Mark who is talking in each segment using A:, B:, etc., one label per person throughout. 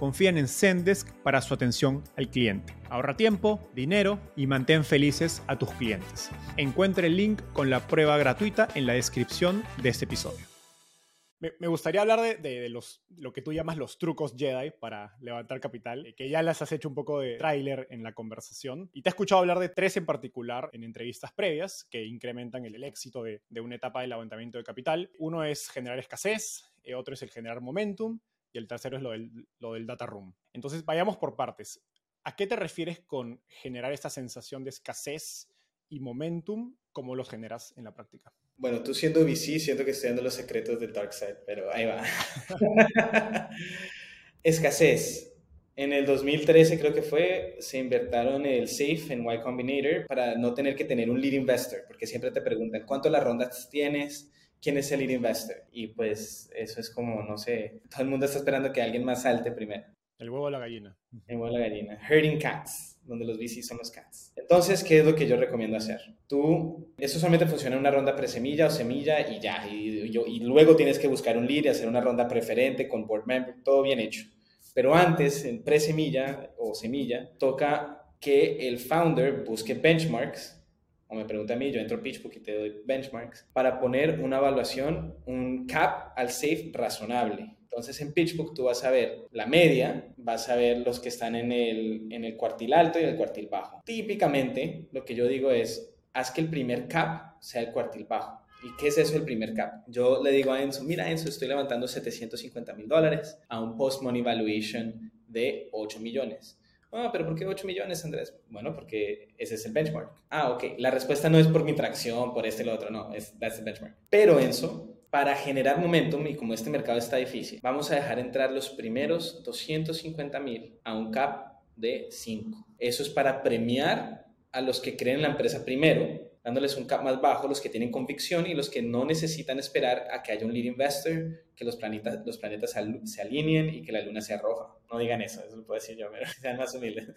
A: confían en Zendesk para su atención al cliente. Ahorra tiempo, dinero y mantén felices a tus clientes. Encuentre el link con la prueba gratuita en la descripción de este episodio. Me, gustaría hablar de, los, lo que tú llamas los trucos Jedi para levantar capital, eh, que ya las has hecho un poco de tráiler en la conversación. Y te he escuchado hablar de tres en particular en entrevistas previas que incrementan el, éxito de, de, una etapa de levantamiento de capital. Uno es generar escasez, eh, otro es el generar momentum y el tercero es lo del, lo del data room. Entonces, vayamos por partes. ¿A qué te refieres con generar esta sensación de escasez y momentum? ¿Cómo los generas en la práctica?
B: Bueno, tú siendo VC, siento que estoy dando los secretos del dark side, pero ahí va. escasez. En el 2013 creo que fue, se invertaron el SAFE en Y Combinator para no tener que tener un lead investor, porque siempre te preguntan cuánto las rondas tienes, quién es el lead investor. Y pues eso es como, no sé, todo el mundo está esperando que alguien más salte primero.
A: El huevo o la gallina.
B: El huevo o la gallina. Herding cats, donde los VCs son los cats. Entonces, ¿qué es lo que yo recomiendo hacer? Tú, eso solamente funciona en una ronda presemilla o semilla y ya. Y, y luego tienes que buscar un lead y hacer una ronda preferente con board member, todo bien hecho. Pero antes, en presemilla o semilla, toca que el founder busque benchmarks o me pregunta a mí, yo entro a PitchBook y te doy benchmarks, para poner una evaluación, un cap al safe razonable. Entonces en PitchBook tú vas a ver la media, vas a ver los que están en el, en el cuartil alto y en el cuartil bajo. Típicamente lo que yo digo es, haz que el primer cap sea el cuartil bajo. ¿Y qué es eso el primer cap? Yo le digo a Enzo, mira Enzo, estoy levantando 750 mil dólares a un post-money valuation de 8 millones. Ah, pero ¿por qué 8 millones, Andrés? Bueno, porque ese es el benchmark. Ah, ok. La respuesta no es por mi tracción, por este y lo otro, no, es that's the benchmark. Pero Enzo, para generar momentum y como este mercado está difícil, vamos a dejar entrar los primeros 250 mil a un cap de 5. Eso es para premiar a los que creen en la empresa primero dándoles un cap más bajo, los que tienen convicción y los que no necesitan esperar a que haya un lead investor, que los planetas, los planetas se alineen y que la luna sea roja. No digan eso, eso lo puedo decir yo, pero sean más humildes.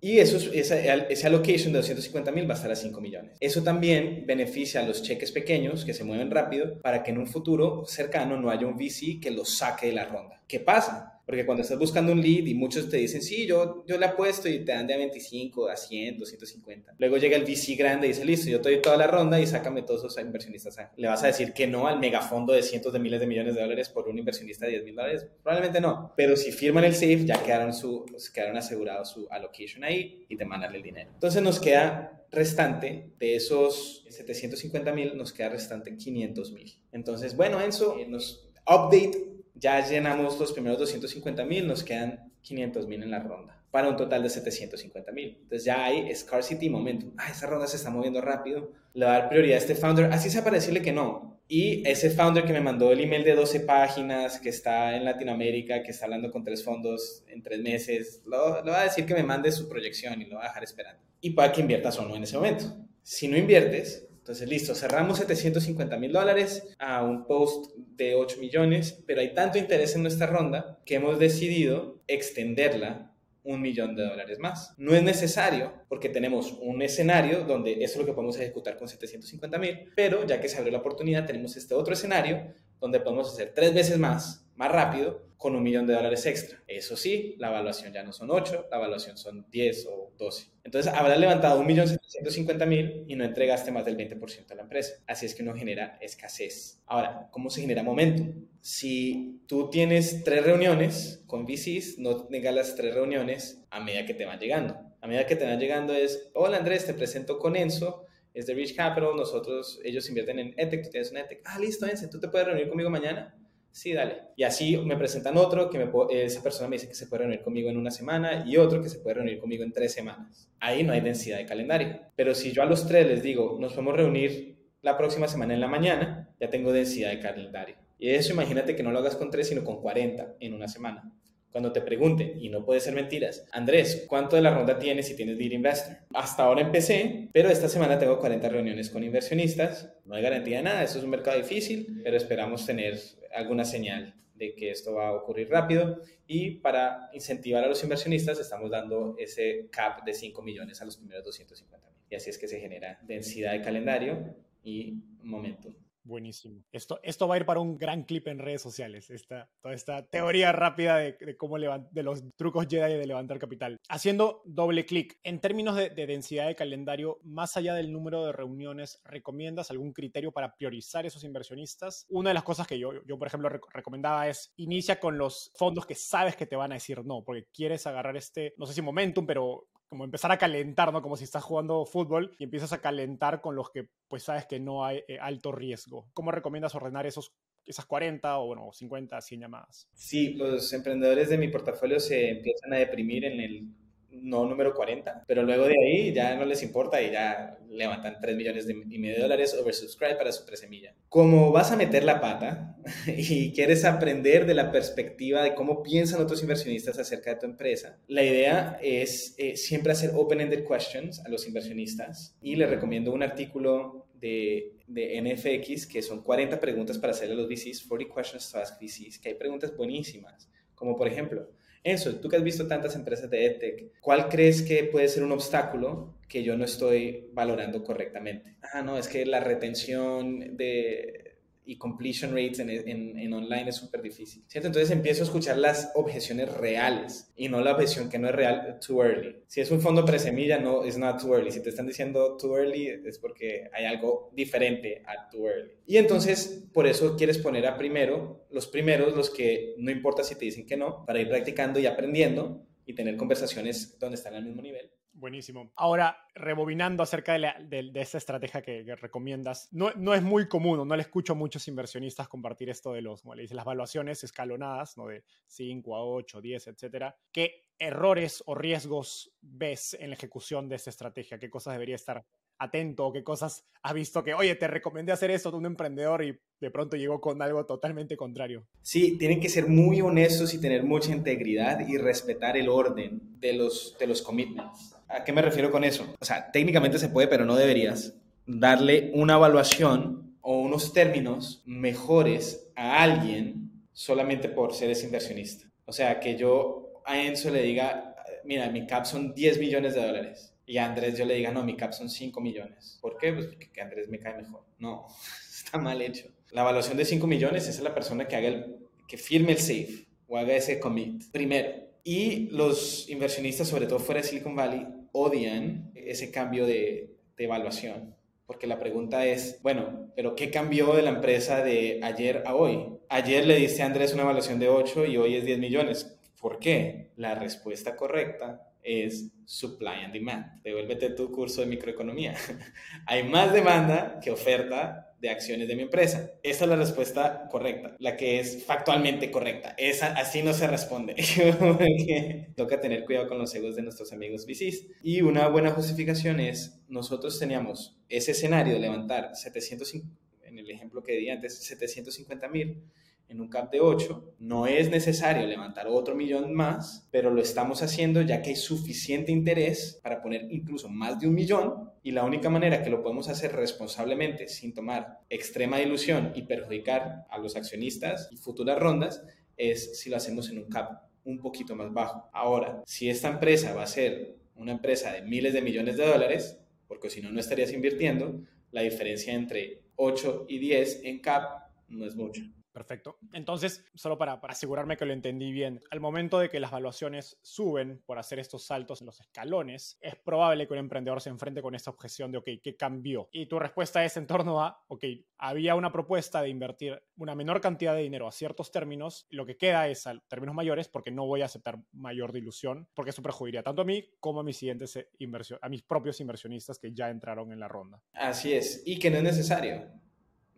B: Y eso, esa, esa allocation de 250 mil va a estar a 5 millones. Eso también beneficia a los cheques pequeños que se mueven rápido para que en un futuro cercano no haya un VC que los saque de la ronda. ¿Qué pasa? Porque cuando estás buscando un lead y muchos te dicen, sí, yo, yo le apuesto y te dan de a 25, a 100, 250. Luego llega el VC grande y dice, listo, yo te doy toda la ronda y sácame todos esos inversionistas. Le vas a decir que no al megafondo de cientos de miles de millones de dólares por un inversionista de 10 mil dólares. Probablemente no. Pero si firman el SAFE, ya quedaron, su, pues, quedaron asegurados su allocation ahí y te mandan el dinero. Entonces nos queda restante de esos 750 mil, nos queda restante 500 mil. Entonces, bueno, Enzo, eh, nos update ya llenamos los primeros 250 mil, nos quedan 500 mil en la ronda, para un total de 750 mil. Entonces ya hay scarcity momentum. Ah, esa ronda se está moviendo rápido, le va a dar prioridad a este founder, así sea para decirle que no. Y ese founder que me mandó el email de 12 páginas, que está en Latinoamérica, que está hablando con tres fondos en tres meses, le va a decir que me mande su proyección y lo va a dejar esperando. Y para que inviertas o no en ese momento. Si no inviertes, entonces, listo, cerramos 750 mil dólares a un post de 8 millones, pero hay tanto interés en nuestra ronda que hemos decidido extenderla un millón de dólares más. No es necesario porque tenemos un escenario donde eso es lo que podemos ejecutar con 750 mil, pero ya que se abrió la oportunidad, tenemos este otro escenario donde podemos hacer tres veces más, más rápido, con un millón de dólares extra. Eso sí, la evaluación ya no son 8, la evaluación son 10 o 12. Entonces, habrás levantado 1.750.000 y no entregaste más del 20% a la empresa. Así es que uno genera escasez. Ahora, ¿cómo se genera momento? si tú tienes tres reuniones con VCs, no tengas las tres reuniones a medida que te van llegando. A medida que te van llegando es, hola Andrés, te presento con Enzo, es de Rich Capital, nosotros, ellos invierten en ETEC, tú tienes un ETEC. Ah, listo, Enzo, ¿tú te puedes reunir conmigo mañana? Sí, dale. Y así me presentan otro que me esa persona me dice que se puede reunir conmigo en una semana y otro que se puede reunir conmigo en tres semanas. Ahí no hay densidad de calendario. Pero si yo a los tres les digo, nos podemos reunir la próxima semana en la mañana, ya tengo densidad de calendario. Y eso imagínate que no lo hagas con tres, sino con 40 en una semana. Cuando te pregunten, y no puede ser mentiras, Andrés, ¿cuánto de la ronda tienes si tienes Deal Investor? Hasta ahora empecé, pero esta semana tengo 40 reuniones con inversionistas. No hay garantía de nada, esto es un mercado difícil, pero esperamos tener alguna señal de que esto va a ocurrir rápido y para incentivar a los inversionistas estamos dando ese cap de 5 millones a los primeros 250 mil. Y así es que se genera densidad de calendario y momentum.
A: Buenísimo. Esto, esto va a ir para un gran clip en redes sociales, esta, toda esta teoría rápida de, cómo de los trucos Jedi de levantar capital. Haciendo doble clic, en términos de, densidad de calendario, más allá del número de reuniones, ¿recomiendas algún criterio para priorizar esos inversionistas? Una de las cosas que yo, yo por ejemplo, recomendaba es inicia con los fondos que sabes que te van a decir no, porque quieres agarrar este, no sé si momentum, pero como empezar a calentar, ¿no? Como si estás jugando fútbol y empiezas a calentar con los que pues sabes que no hay eh, alto riesgo. ¿Cómo recomiendas ordenar esos esas 40 o bueno, 50, 100 llamadas?
B: Sí, los emprendedores de mi portafolio se empiezan a deprimir en el no número 40, pero luego de ahí ya no les importa y ya levantan 3 millones de, y medio de dólares oversubscribe para su presemilla. Como vas a meter la pata y quieres aprender de la perspectiva de cómo piensan otros inversionistas acerca de tu empresa, la idea es eh, siempre hacer open-ended questions a los inversionistas y les recomiendo un artículo de, de, NFX que son 40 preguntas para hacerle a los VCs, 40 questions to ask VCs, que hay preguntas buenísimas, como por ejemplo, eso, tú que has visto tantas empresas de EdTech, ¿cuál crees que puede ser un obstáculo que yo no estoy valorando correctamente? Ah, no, es que la retención de y completion rates en, en, online es súper difícil, ¿cierto? Entonces empiezo a escuchar las objeciones reales y no la objeción que no es real, too early. Si es un fondo presemilla, no, es not too early. Si te están diciendo too early, es porque hay algo diferente a too early. Y entonces, por eso quieres poner a primero, los primeros, los que no importa si te dicen que no, para ir practicando y aprendiendo y tener conversaciones donde están al mismo nivel.
A: Buenísimo. Ahora, rebobinando acerca de, de, esa estrategia que, recomiendas, no, no, es muy común, no le escucho a muchos inversionistas compartir esto de los, como le dices, las valuaciones escalonadas, ¿no? De 5 a 8, 10, etcétera. ¿Qué errores o riesgos ves en la ejecución de esa estrategia? ¿Qué cosas debería estar atento o qué cosas has visto que, oye, te recomendé hacer esto de un emprendedor y de pronto llegó con algo totalmente contrario?
B: Sí, tienen que ser muy honestos y tener mucha integridad y respetar el orden de los, de los commitments. ¿A qué me refiero con eso? O sea, técnicamente se puede, pero no deberías darle una evaluación o unos términos mejores a alguien solamente por ser ese inversionista. O sea, que yo a Enzo le diga, mira, mi cap son 10 millones de dólares y a Andrés yo le diga, no, mi cap son 5 millones. ¿Por qué? Pues porque Andrés me cae mejor. No, está mal hecho. La evaluación de 5 millones es la persona que haga el, que firme el safe o haga ese commit primero. Y los inversionistas, sobre todo fuera de Silicon Valley, odian ese cambio de, de evaluación. Porque la pregunta es, bueno, pero ¿qué cambió de la empresa de ayer a hoy? Ayer le diste a Andrés una evaluación de 8 y hoy es 10 millones. ¿Por qué? La respuesta correcta es supply and demand. Devuélvete tu curso de microeconomía. Hay más demanda que oferta de acciones de mi empresa. Esa es la respuesta correcta, la que es factualmente correcta. Esa, así no se responde. Toca tener cuidado con los egos de nuestros amigos VCs. Y una buena justificación es, nosotros teníamos ese escenario de levantar 700, en el ejemplo que di antes, 750 mil en un cap de 8. No es necesario levantar otro millón más, pero lo estamos haciendo ya que hay suficiente interés para poner incluso más de un millón y la única manera que lo podemos hacer responsablemente sin tomar extrema ilusión y perjudicar a los accionistas y futuras rondas es si lo hacemos en un cap un poquito más bajo. Ahora, si esta empresa va a ser una empresa de miles de millones de dólares, porque si no, no estarías invirtiendo, la diferencia entre 8 y 10 en cap no es mucho.
A: Perfecto. Entonces, solo para, asegurarme que lo entendí bien, al momento de que las valuaciones suben por hacer estos saltos en los escalones, es probable que un emprendedor se enfrente con esta objeción de, ok, ¿qué cambió? Y tu respuesta es en torno a, ok, había una propuesta de invertir una menor cantidad de dinero a ciertos términos, lo que queda es a términos mayores porque no voy a aceptar mayor dilución, porque eso perjudicaría tanto a mí como a mis siguientes inversiones, a mis propios inversionistas que ya entraron en la ronda.
B: Así es, y que no es necesario.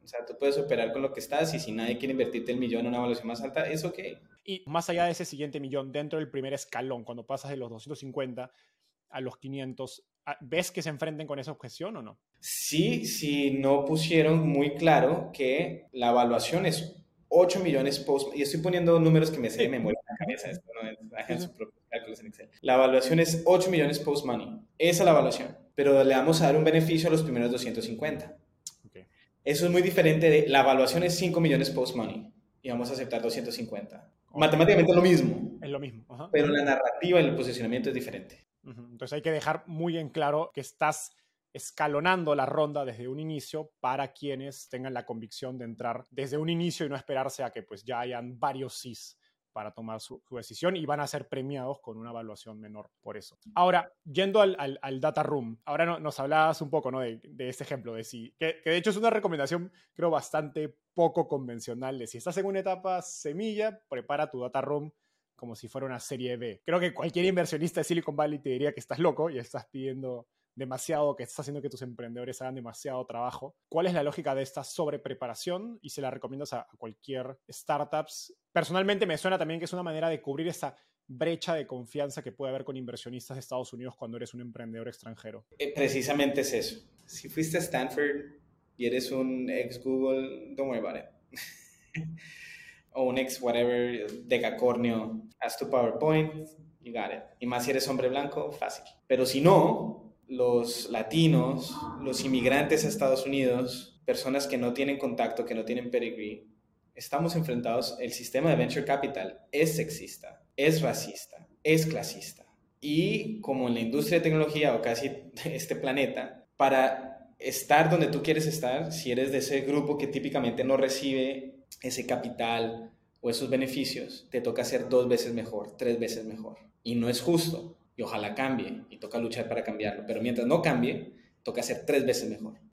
B: O sea, tú puedes operar con lo que estás y si nadie quiere invertirte el millón en una evaluación más alta, es ok.
A: Y más allá de ese siguiente millón, dentro del primer escalón, cuando pasas de los 250 a los 500, ah, ¿ves que se enfrenten con esa objeción o no?
B: Sí, sí, no pusieron muy claro que la evaluación es 8 millones post, y estoy poniendo números que me sé de memoria en la cabeza, esto no es, sus propios cálculos en Excel. La evaluación es 8 millones post money, esa es la evaluación, pero le vamos a dar un beneficio a los primeros 250. Eso es muy diferente de la evaluación es 5 millones post-money y vamos a aceptar 250. Matemáticamente es lo mismo.
A: Es lo mismo.
B: Pero la narrativa y el posicionamiento es diferente.
A: Entonces hay que dejar muy en claro que estás escalonando la ronda desde un inicio para quienes tengan la convicción de entrar desde un inicio y no esperarse a que pues ya hayan varios SIS para tomar su, decisión y van a ser premiados con una evaluación menor por eso. Ahora, yendo al, data room, ahora nos hablabas un poco ¿no? de, este ejemplo de si, que, de hecho es una recomendación creo bastante poco convencional de si estás en una etapa semilla, prepara tu data room como si fuera una serie B. Creo que cualquier inversionista de Silicon Valley te diría que estás loco y estás pidiendo demasiado, que estás haciendo que tus emprendedores hagan demasiado trabajo. ¿Cuál es la lógica de esta sobrepreparación y se la recomiendas a, cualquier startups? Personalmente me suena también que es una manera de cubrir esa brecha de confianza que puede haber con inversionistas de Estados Unidos cuando eres un emprendedor extranjero.
B: Eh, precisamente es eso. Si fuiste a Stanford y eres un ex Google, don't worry about it. o un ex whatever, decacornio, haz tu PowerPoint, you got it. Y más si eres hombre blanco, fácil. Pero si no, los latinos, los inmigrantes a Estados Unidos, personas que no tienen contacto, que no tienen pedigree, estamos enfrentados, el sistema de venture capital es sexista, es racista, es clasista. Y como en la industria de tecnología o casi este planeta, para estar donde tú quieres estar, si eres de ese grupo que típicamente no recibe ese capital o esos beneficios, te toca ser dos veces mejor, tres veces mejor. Y no es justo y ojalá cambie y toca luchar para cambiarlo, pero mientras no cambie, toca ser tres veces mejor.